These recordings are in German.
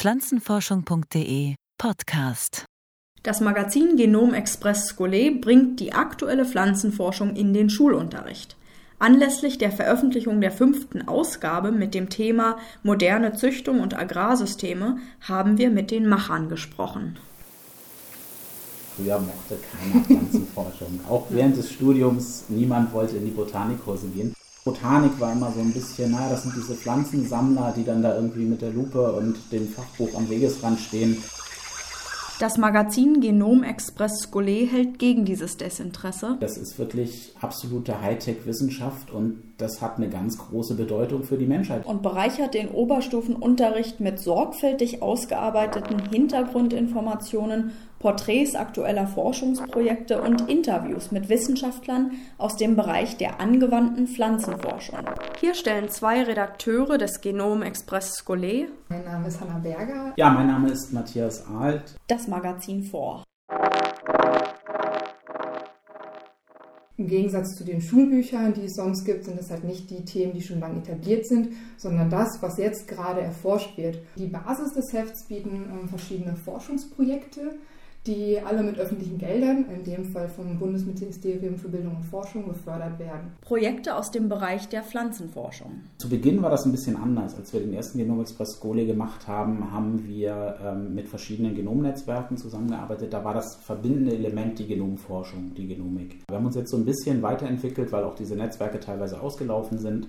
Pflanzenforschung.de Podcast. Das Magazin Genom Express Scholé bringt die aktuelle Pflanzenforschung in den Schulunterricht. Anlässlich der Veröffentlichung der fünften Ausgabe mit dem Thema Moderne Züchtung und Agrarsysteme haben wir mit den Machern gesprochen. Früher mochte keiner Pflanzenforschung. Auch während des Studiums niemand wollte in die Botanikkurse gehen. Botanik war immer so ein bisschen, naja, das sind diese Pflanzensammler, die dann da irgendwie mit der Lupe und dem Fachbuch am Wegesrand stehen. Das Magazin Genom Express Scholé hält gegen dieses Desinteresse. Das ist wirklich absolute Hightech-Wissenschaft und das hat eine ganz große Bedeutung für die Menschheit. Und bereichert den Oberstufenunterricht mit sorgfältig ausgearbeiteten Hintergrundinformationen, Porträts aktueller Forschungsprojekte und Interviews mit Wissenschaftlern aus dem Bereich der angewandten Pflanzenforschung. Hier stellen zwei Redakteure des Genom Express Scholé. Mein Name ist Hanna Berger. Ja, mein Name ist Matthias Ahlt. Das Magazin vor. Im Gegensatz zu den Schulbüchern, die es sonst gibt, sind es halt nicht die Themen, die schon lange etabliert sind, sondern das, was jetzt gerade erforscht wird. Die Basis des Hefts bieten ähm, verschiedene Forschungsprojekte, die alle mit öffentlichen Geldern, in dem Fall vom Bundesministerium für Bildung und Forschung, gefördert werden. Projekte aus dem Bereich der Pflanzenforschung. Zu Beginn war das ein bisschen anders. Als wir den ersten Genom Express Gole gemacht haben, haben wir ähm, mit verschiedenen Genomnetzwerken zusammengearbeitet. Da war das verbindende Element die Genomforschung, die Genomik. Wir haben uns jetzt so ein bisschen weiterentwickelt, weil auch diese Netzwerke teilweise ausgelaufen sind.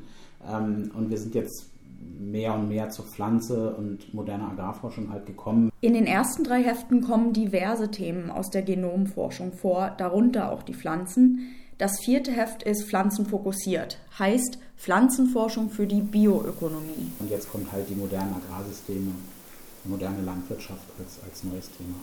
Ähm, und wir sind jetzt mehr und mehr zur Pflanze und moderner Agrarforschung halt gekommen. In den ersten drei Heften kommen diverse Themen aus der Genomforschung vor, darunter auch die Pflanzen. Das vierte Heft ist pflanzenfokussiert, heißt Pflanzenforschung für die Bioökonomie. Und jetzt kommt halt die modernen Agrarsysteme, moderne Landwirtschaft als, als neues Thema.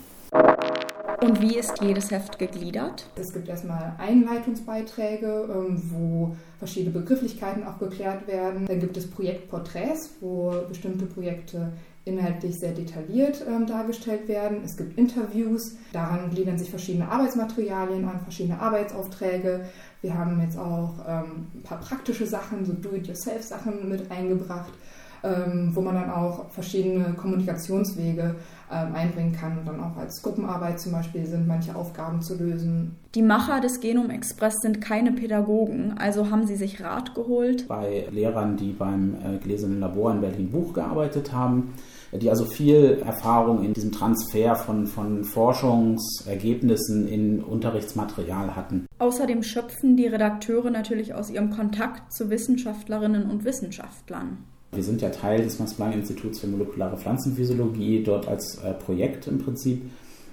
Und wie ist jedes Heft gegliedert? Es gibt erstmal Einleitungsbeiträge, ähm, wo verschiedene Begrifflichkeiten auch geklärt werden. Dann gibt es Projektporträts, wo bestimmte Projekte inhaltlich sehr detailliert ähm, dargestellt werden. Es gibt Interviews, daran gliedern sich verschiedene Arbeitsmaterialien an, verschiedene Arbeitsaufträge. Wir haben jetzt auch ähm, ein paar praktische Sachen, so Do-it-yourself-Sachen mit eingebracht ähm, wo man dann auch verschiedene Kommunikationswege ähm, einbringen kann und dann auch als Gruppenarbeit zum Beispiel sind manche Aufgaben zu lösen. Die Macher des Genom Express sind keine Pädagogen, also haben sie sich Rat geholt. Bei Lehrern, die beim äh, Gläsernen Labor in Berlin-Buch gearbeitet haben, die also viel Erfahrung in diesem Transfer von, von Forschungsergebnissen in Unterrichtsmaterial hatten. Außerdem schöpfen die Redakteure natürlich aus ihrem Kontakt zu Wissenschaftlerinnen und Wissenschaftlern. Wir sind ja Teil des Max-Planck-Instituts für molekulare Pflanzenphysiologie, dort als äh, Projekt im Prinzip.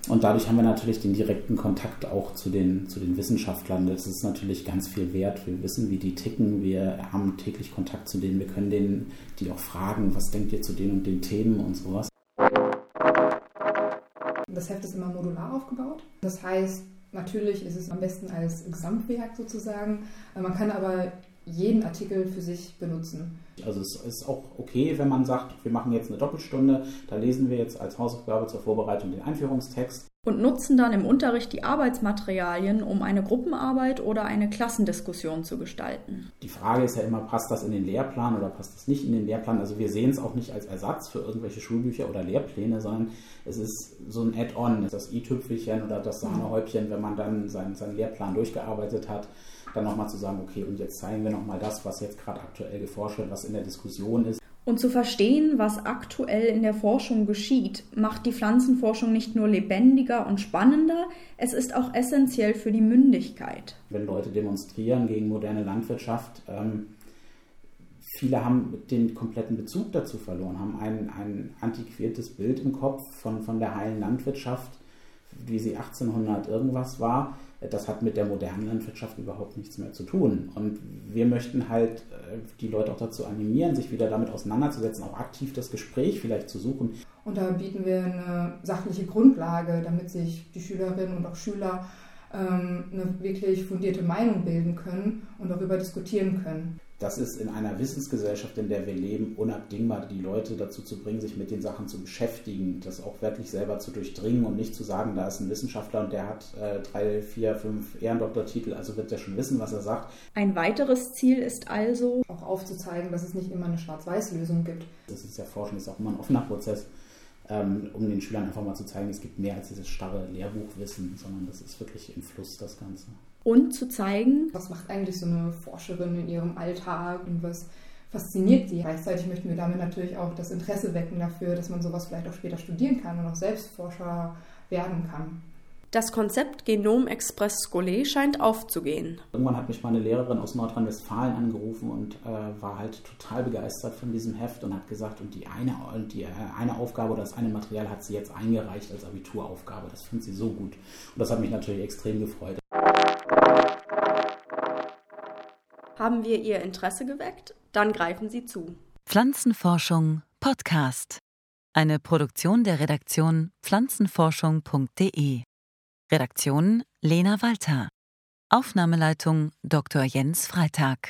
Und dadurch haben wir natürlich den direkten Kontakt auch zu den, zu den Wissenschaftlern. Das ist natürlich ganz viel wert. Wir wissen, wie die ticken. Wir haben täglich Kontakt zu denen. Wir können denen die auch fragen, was denkt ihr zu den und den Themen und sowas. Das Heft ist immer modular aufgebaut. Das heißt, natürlich ist es am besten als Gesamtwerk sozusagen. Man kann aber jeden Artikel für sich benutzen. Also es ist auch okay, wenn man sagt, wir machen jetzt eine Doppelstunde, da lesen wir jetzt als Hausaufgabe zur Vorbereitung den Einführungstext. Und nutzen dann im Unterricht die Arbeitsmaterialien, um eine Gruppenarbeit oder eine Klassendiskussion zu gestalten. Die Frage ist ja immer, passt das in den Lehrplan oder passt das nicht in den Lehrplan? Also wir sehen es auch nicht als Ersatz für irgendwelche Schulbücher oder Lehrpläne, sondern es ist so ein Add-on, das i-Tüpfelchen oder das Sahnehäubchen, wenn man dann seinen, seinen Lehrplan durchgearbeitet hat dann nochmal zu sagen, okay, und jetzt zeigen wir nochmal das, was jetzt gerade aktuell geforscht wird, was in der Diskussion ist. Und zu verstehen, was aktuell in der Forschung geschieht, macht die Pflanzenforschung nicht nur lebendiger und spannender, es ist auch essentiell für die Mündigkeit. Wenn Leute demonstrieren gegen moderne Landwirtschaft, ähm, viele haben den kompletten Bezug dazu verloren, haben ein, ein antiquiertes Bild im Kopf von, von der heilen Landwirtschaft, wie sie 1800 irgendwas war das hat mit der modernen Landwirtschaft überhaupt nichts mehr zu tun. Und wir möchten halt äh, die Leute auch dazu animieren, sich wieder damit auseinanderzusetzen, auch aktiv das Gespräch vielleicht zu suchen. Und da bieten wir eine sachliche Grundlage, damit sich die Schülerinnen und auch Schüler ähm, eine wirklich fundierte Meinung bilden können und darüber diskutieren können das ist in einer Wissensgesellschaft, in der wir leben, unabdingbar, die Leute dazu zu bringen, sich mit den Sachen zu beschäftigen, das auch wirklich selber zu durchdringen und nicht zu sagen, da ist ein Wissenschaftler und der hat äh, drei, vier, fünf Ehrendoktortitel, also wird der schon wissen, was er sagt. Ein weiteres Ziel ist also, auch aufzuzeigen, dass es nicht immer eine Schwarz-Weiß-Lösung gibt. Das ist ja Forschung, ist auch immer ein offener Prozess. Ähm, um den Schülern einfach mal zu zeigen, es gibt mehr als dieses starre Lehrbuchwissen, sondern das ist wirklich im Fluss, das Ganze. Und zu zeigen, was macht eigentlich so eine Forscherin in ihrem Alltag und was fasziniert sie. Gleichzeitig möchten wir damit natürlich auch das Interesse wecken dafür, dass man sowas vielleicht auch später studieren kann und auch selbst Forscher werden kann. Das Konzept Genom Express Scholé scheint aufzugehen. Irgendwann hat mich meine Lehrerin aus Nordrhein-Westfalen angerufen und äh, war halt total begeistert von diesem Heft und hat gesagt, und die eine, die äh, eine Aufgabe oder das eine Material hat sie jetzt eingereicht als Abituraufgabe. Das fand sie so gut. Und das hat mich natürlich extrem gefreut. Haben wir Ihr Interesse geweckt? Dann greifen Sie zu. Pflanzenforschung Podcast. Eine Produktion der Redaktion pflanzenforschung.de Redaktion Lena Walter. Aufnahmeleitung Dr. Jens Freitag